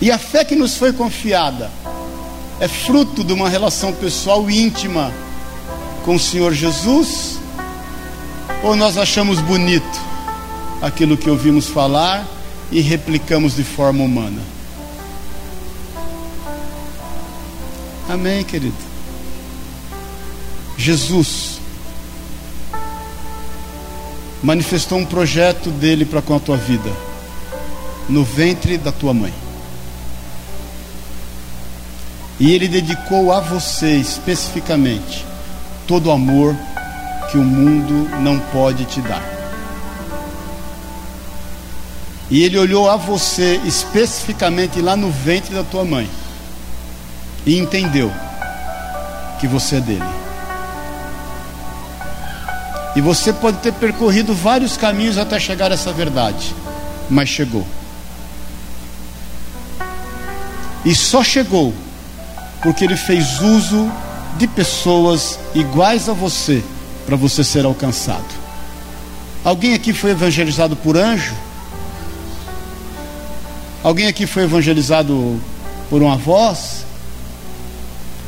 E a fé que nos foi confiada é fruto de uma relação pessoal íntima com o Senhor Jesus? Ou nós achamos bonito aquilo que ouvimos falar e replicamos de forma humana. Amém, querido. Jesus manifestou um projeto dele para com a tua vida no ventre da tua mãe. E ele dedicou a você especificamente todo o amor que o mundo não pode te dar. E ele olhou a você especificamente lá no ventre da tua mãe e entendeu que você é dele. E você pode ter percorrido vários caminhos até chegar a essa verdade, mas chegou. E só chegou porque ele fez uso de pessoas iguais a você para você ser alcançado. Alguém aqui foi evangelizado por anjo? Alguém aqui foi evangelizado por uma voz?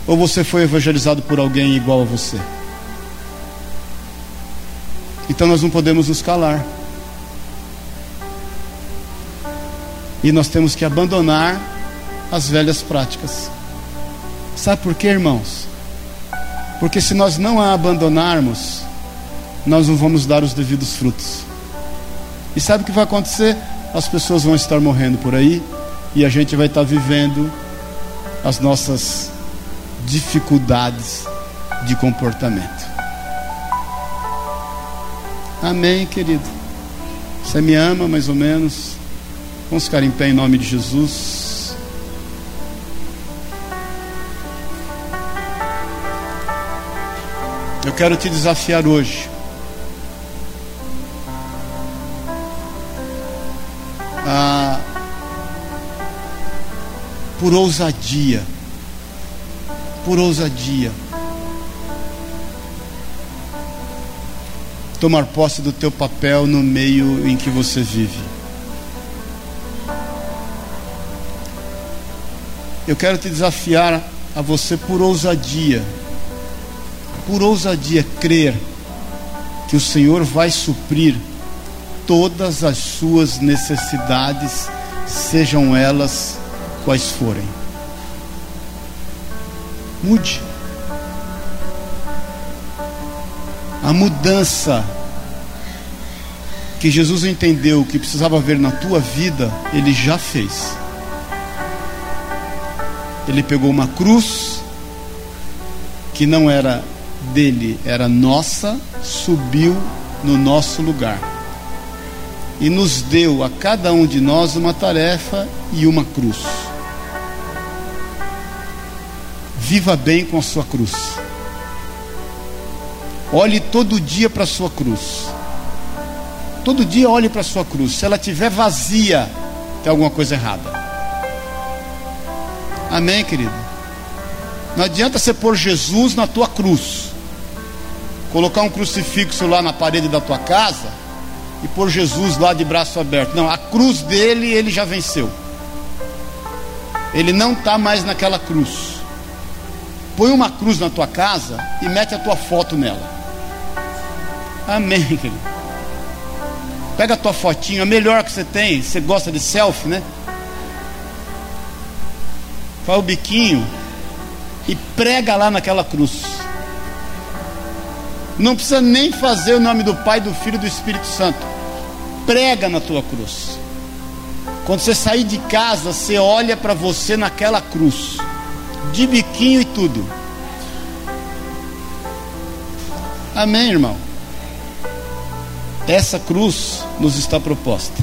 Ou você foi evangelizado por alguém igual a você? Então nós não podemos nos calar. E nós temos que abandonar as velhas práticas. Sabe por quê, irmãos? Porque se nós não a abandonarmos, nós não vamos dar os devidos frutos. E sabe o que vai acontecer? As pessoas vão estar morrendo por aí e a gente vai estar vivendo as nossas dificuldades de comportamento. Amém, querido. Você me ama mais ou menos? Vamos ficar em pé em nome de Jesus. Eu quero te desafiar hoje. Por ousadia. Por ousadia. Tomar posse do teu papel no meio em que você vive. Eu quero te desafiar a você por ousadia, por ousadia, crer que o Senhor vai suprir todas as suas necessidades, sejam elas quais forem. Mude. A mudança que Jesus entendeu que precisava ver na tua vida, ele já fez. Ele pegou uma cruz que não era dele, era nossa, subiu no nosso lugar. E nos deu a cada um de nós uma tarefa e uma cruz. Viva bem com a sua cruz. Olhe todo dia para a sua cruz. Todo dia olhe para a sua cruz. Se ela estiver vazia, tem alguma coisa errada. Amém, querido? Não adianta você pôr Jesus na tua cruz, colocar um crucifixo lá na parede da tua casa e pôr Jesus lá de braço aberto. Não, a cruz dele ele já venceu. Ele não está mais naquela cruz. Põe uma cruz na tua casa e mete a tua foto nela. Amém, querido. Pega a tua fotinha, a melhor que você tem. Você gosta de selfie, né? faz o biquinho e prega lá naquela cruz. Não precisa nem fazer o nome do Pai, do Filho e do Espírito Santo. Prega na tua cruz. Quando você sair de casa, você olha para você naquela cruz, de biquinho e tudo. Amém, irmão? Essa cruz nos está proposta.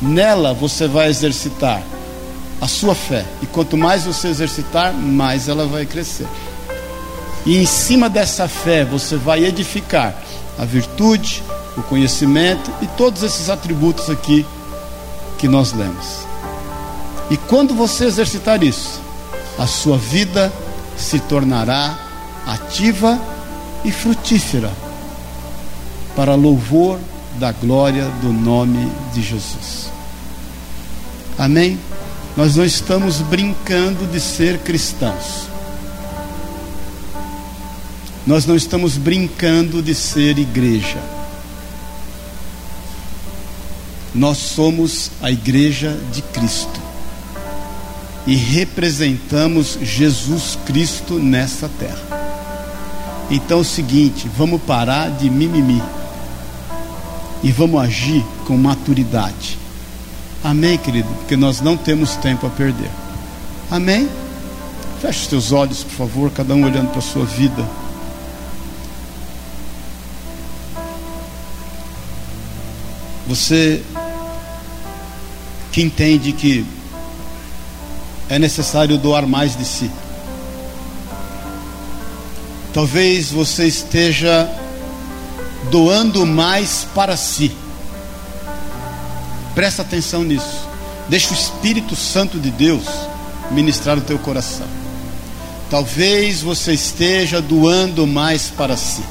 Nela você vai exercitar a sua fé. E quanto mais você exercitar, mais ela vai crescer. E em cima dessa fé você vai edificar a virtude, o conhecimento e todos esses atributos aqui que nós lemos. E quando você exercitar isso, a sua vida se tornará ativa e frutífera para louvor da glória do nome de Jesus. Amém? Nós não estamos brincando de ser cristãos. Nós não estamos brincando de ser igreja. Nós somos a igreja de Cristo. E representamos Jesus Cristo nessa terra. Então é o seguinte, vamos parar de mimimi. E vamos agir com maturidade Amém, querido? Porque nós não temos tempo a perder. Amém? Feche os teus olhos, por favor, cada um olhando para a sua vida. Você que entende que é necessário doar mais de si. Talvez você esteja doando mais para si. Presta atenção nisso. Deixa o Espírito Santo de Deus ministrar o teu coração. Talvez você esteja doando mais para si.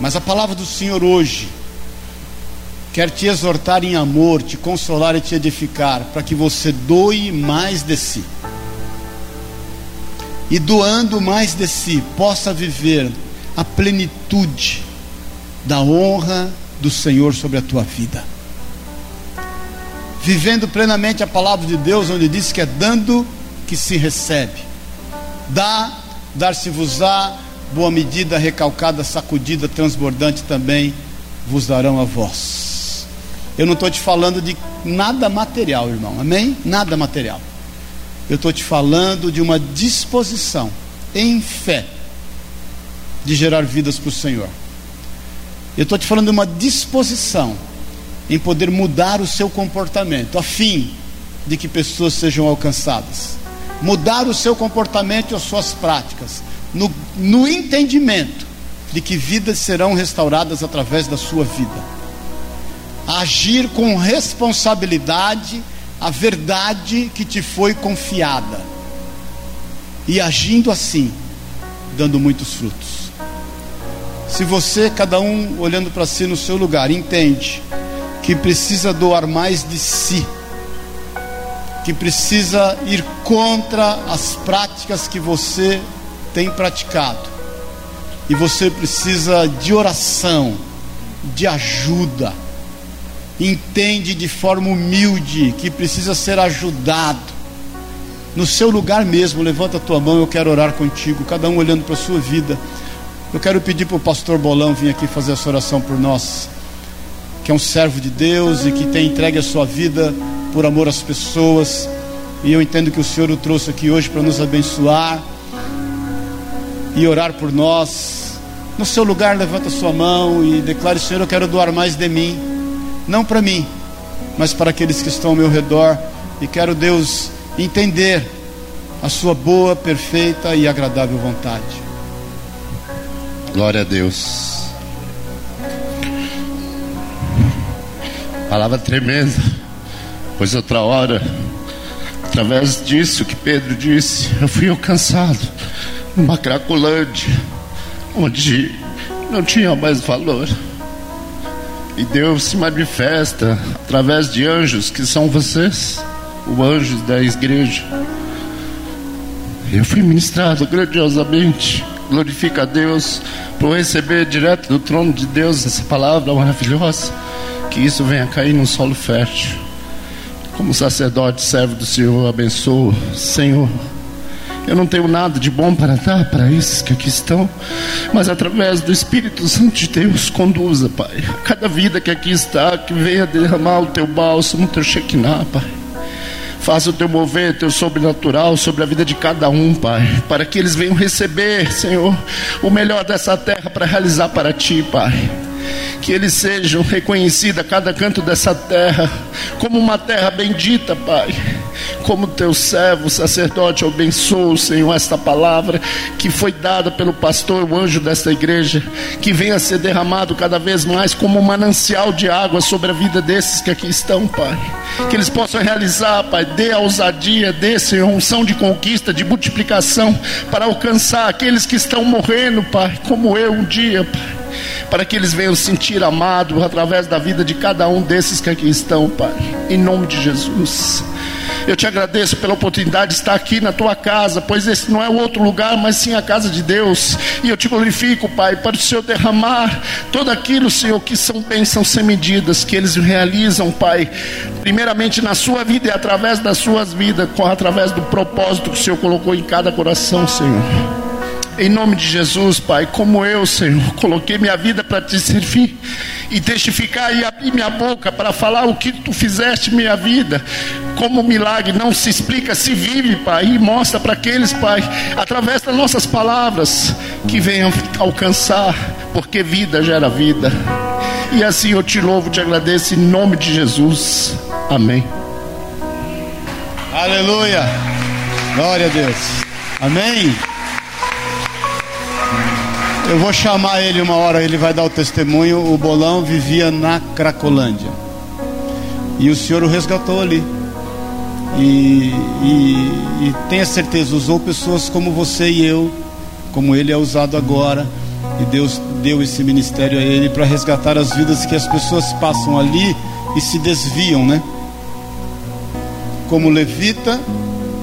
Mas a palavra do Senhor hoje quer te exortar em amor, te consolar e te edificar, para que você doe mais de si. E doando mais de si, possa viver a plenitude da honra do Senhor sobre a tua vida vivendo plenamente a palavra de Deus, onde diz que é dando que se recebe. Dá, dar-se-vos-á, boa medida, recalcada, sacudida, transbordante também vos darão a vós. Eu não estou te falando de nada material, irmão. Amém? Nada material. Eu estou te falando de uma disposição em fé de gerar vidas para o Senhor. Eu estou te falando de uma disposição em poder mudar o seu comportamento, a fim de que pessoas sejam alcançadas. Mudar o seu comportamento e as suas práticas, no, no entendimento de que vidas serão restauradas através da sua vida. Agir com responsabilidade a verdade que te foi confiada. E agindo assim, dando muitos frutos. Se você, cada um olhando para si no seu lugar, entende que precisa doar mais de si, que precisa ir contra as práticas que você tem praticado, e você precisa de oração, de ajuda, entende de forma humilde que precisa ser ajudado, no seu lugar mesmo, levanta a tua mão, eu quero orar contigo, cada um olhando para a sua vida. Eu quero pedir para o pastor Bolão vir aqui fazer essa oração por nós, que é um servo de Deus e que tem entregue a sua vida por amor às pessoas. E eu entendo que o Senhor o trouxe aqui hoje para nos abençoar e orar por nós. No seu lugar, levanta a sua mão e declare: Senhor, eu quero doar mais de mim, não para mim, mas para aqueles que estão ao meu redor. E quero, Deus, entender a sua boa, perfeita e agradável vontade. Glória a Deus. Palavra tremenda. Pois outra hora, através disso que Pedro disse, eu fui alcançado numa Cracolândia, onde não tinha mais valor. E Deus se manifesta através de anjos que são vocês, o anjos da igreja. Eu fui ministrado grandiosamente glorifica a Deus por receber direto do trono de Deus essa palavra maravilhosa. Que isso venha cair num solo fértil. Como sacerdote, servo do Senhor, abençoo, Senhor. Eu não tenho nada de bom para dar para esses que aqui estão, mas através do Espírito Santo de Deus, conduza, Pai. Cada vida que aqui está, que venha derramar o teu bálsamo, o teu Shekinah, Pai. Faça o teu mover, teu sobrenatural sobre a vida de cada um, Pai, para que eles venham receber, Senhor, o melhor dessa terra para realizar para ti, Pai que eles sejam reconhecidos a cada canto dessa terra como uma terra bendita, Pai. Como teu servo, sacerdote, abençoa, Senhor, esta palavra que foi dada pelo pastor, o anjo desta igreja, que venha a ser derramado cada vez mais como um manancial de água sobre a vida desses que aqui estão, Pai. Que eles possam realizar, Pai, dê a ousadia, dê, Senhor, unção de conquista, de multiplicação, para alcançar aqueles que estão morrendo, Pai, como eu um dia, Pai para que eles venham sentir amado através da vida de cada um desses que aqui estão, Pai, em nome de Jesus. Eu te agradeço pela oportunidade de estar aqui na tua casa, pois esse não é outro lugar, mas sim a casa de Deus. E eu te glorifico, Pai, para o Senhor derramar todo aquilo, Senhor, que são bênçãos sem medidas, que eles realizam, Pai, primeiramente na sua vida e através das suas vidas, através do propósito que o Senhor colocou em cada coração, Senhor. Em nome de Jesus, Pai, como eu, Senhor, coloquei minha vida para te servir e testificar e abrir minha boca para falar o que tu fizeste minha vida. Como milagre não se explica, se vive, Pai, e mostra para aqueles, Pai, através das nossas palavras, que venham alcançar, porque vida gera vida. E assim eu te louvo, te agradeço em nome de Jesus. Amém. Aleluia. Glória a Deus. Amém. Eu vou chamar ele uma hora, ele vai dar o testemunho. O bolão vivia na Cracolândia. E o Senhor o resgatou ali. E, e, e tenha certeza, usou pessoas como você e eu, como ele é usado agora. E Deus deu esse ministério a ele para resgatar as vidas que as pessoas passam ali e se desviam, né? Como levita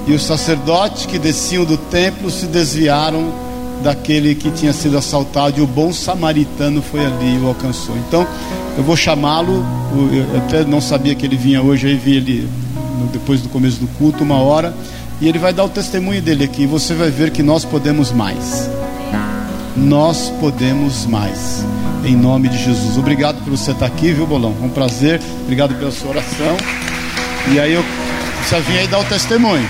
e o sacerdote que desciam do templo se desviaram daquele que tinha sido assaltado e o bom samaritano foi ali e o alcançou. Então, eu vou chamá-lo. Eu até não sabia que ele vinha hoje, aí vi ele depois do começo do culto, uma hora, e ele vai dar o testemunho dele aqui. E você vai ver que nós podemos mais. Nós podemos mais. em nome de Jesus. Obrigado por você estar aqui, viu, Bolão? Um prazer. Obrigado pela sua oração. E aí eu precisa vir aí dar o testemunho.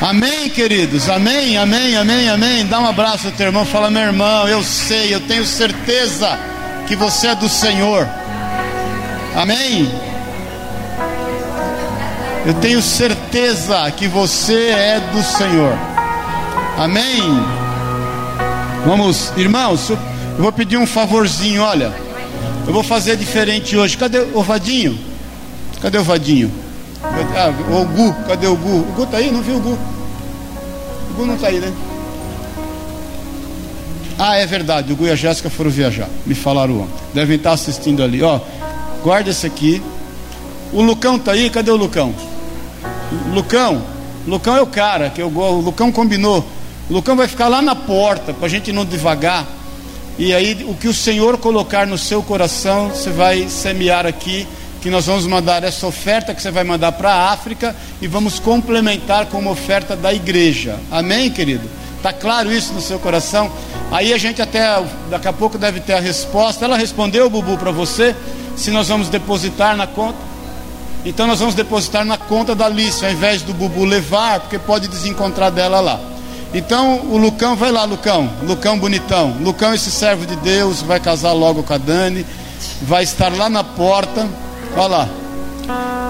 Amém, queridos? Amém, amém, amém, amém. Dá um abraço ao teu irmão, fala, meu irmão, eu sei, eu tenho certeza que você é do Senhor. Amém? Eu tenho certeza que você é do Senhor. Amém? Vamos, irmãos, eu vou pedir um favorzinho, olha. Eu vou fazer diferente hoje. Cadê o Vadinho? Cadê o Vadinho? Ah, o Gu, cadê o Gu? O Gu tá aí? Não viu o Gu? O Gu não tá aí, né? Ah, é verdade, o Gu e a Jéssica foram viajar. Me falaram ontem. Devem estar assistindo ali. Ó, guarda esse aqui. O Lucão tá aí? Cadê o Lucão? Lucão, Lucão é o cara que eu o Lucão combinou. O Lucão vai ficar lá na porta para a gente não devagar. E aí o que o Senhor colocar no seu coração, você vai semear aqui que nós vamos mandar essa oferta que você vai mandar para a África e vamos complementar com uma oferta da igreja. Amém, querido? Tá claro isso no seu coração? Aí a gente até daqui a pouco deve ter a resposta. Ela respondeu, Bubu, para você, se nós vamos depositar na conta. Então nós vamos depositar na conta da Alice, ao invés do Bubu levar, porque pode desencontrar dela lá. Então o Lucão, vai lá, Lucão, Lucão bonitão. Lucão, esse servo de Deus, vai casar logo com a Dani, vai estar lá na porta Olha lá.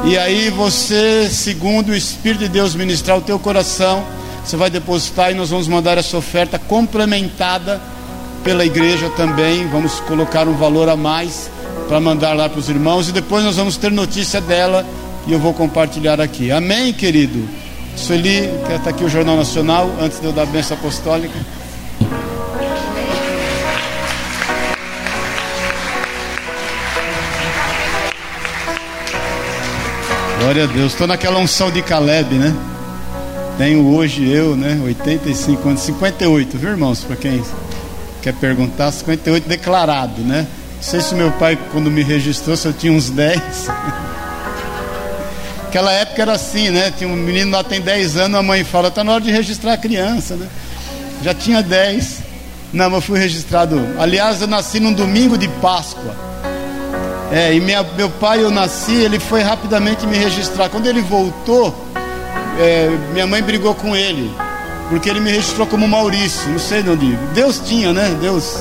E aí você, segundo o Espírito de Deus ministrar o teu coração, você vai depositar e nós vamos mandar essa oferta complementada pela igreja também. Vamos colocar um valor a mais para mandar lá para os irmãos e depois nós vamos ter notícia dela e eu vou compartilhar aqui. Amém, querido? Sueli, que está aqui o Jornal Nacional, antes de eu dar a benção apostólica. Glória a Deus. Estou naquela unção de Caleb, né? Tenho hoje eu, né? 85 anos, 58, viu, irmãos? Para quem quer perguntar, 58 declarado, né? Não sei se meu pai, quando me registrou, se eu tinha uns 10. Aquela época era assim, né? Tinha um menino lá tem 10 anos, a mãe fala, tá na hora de registrar a criança, né? Já tinha 10. Não, eu fui registrado. Aliás, eu nasci num domingo de Páscoa. É, e minha, meu pai, eu nasci, ele foi rapidamente me registrar. Quando ele voltou, é, minha mãe brigou com ele, porque ele me registrou como Maurício, não sei de onde. Deus tinha, né? Deus.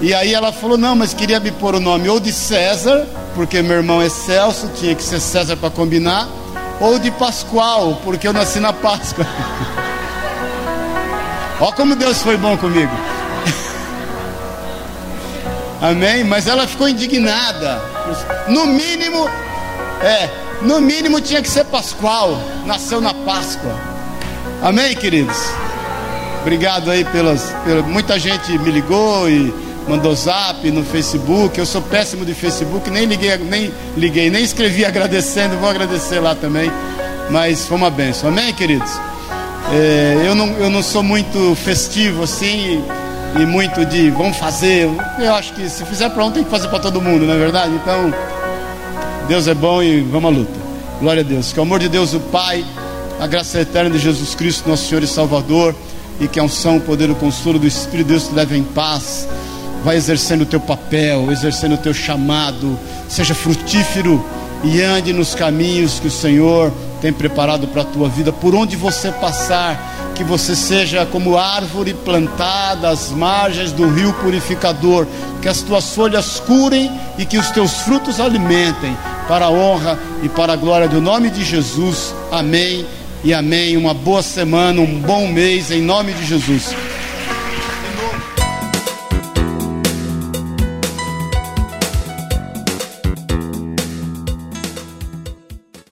E aí ela falou: não, mas queria me pôr o nome ou de César, porque meu irmão é Celso, tinha que ser César para combinar, ou de Pascoal, porque eu nasci na Páscoa. Olha como Deus foi bom comigo. Amém? Mas ela ficou indignada. No mínimo, é, no mínimo tinha que ser Pascoal. Nasceu na Páscoa. Amém, queridos? Obrigado aí pelas, pelas. Muita gente me ligou e mandou zap no Facebook. Eu sou péssimo de Facebook, nem liguei, nem liguei, nem escrevi agradecendo. Vou agradecer lá também. Mas foi uma benção. Amém, queridos? É, eu, não, eu não sou muito festivo assim e muito de vamos fazer. Eu acho que se fizer para um, tem que fazer para todo mundo, não é verdade? Então, Deus é bom e vamos à luta. Glória a Deus. Que o amor de Deus, o Pai, a graça eterna de Jesus Cristo, nosso Senhor e Salvador, e que a unção, o poder, o consolo do Espírito de Deus te leve em paz. Vai exercendo o teu papel, exercendo o teu chamado, seja frutífero e ande nos caminhos que o Senhor tem preparado para a tua vida, por onde você passar que você seja como árvore plantada às margens do rio purificador, que as tuas folhas curem e que os teus frutos alimentem, para a honra e para a glória do nome de Jesus. Amém e amém. Uma boa semana, um bom mês, em nome de Jesus.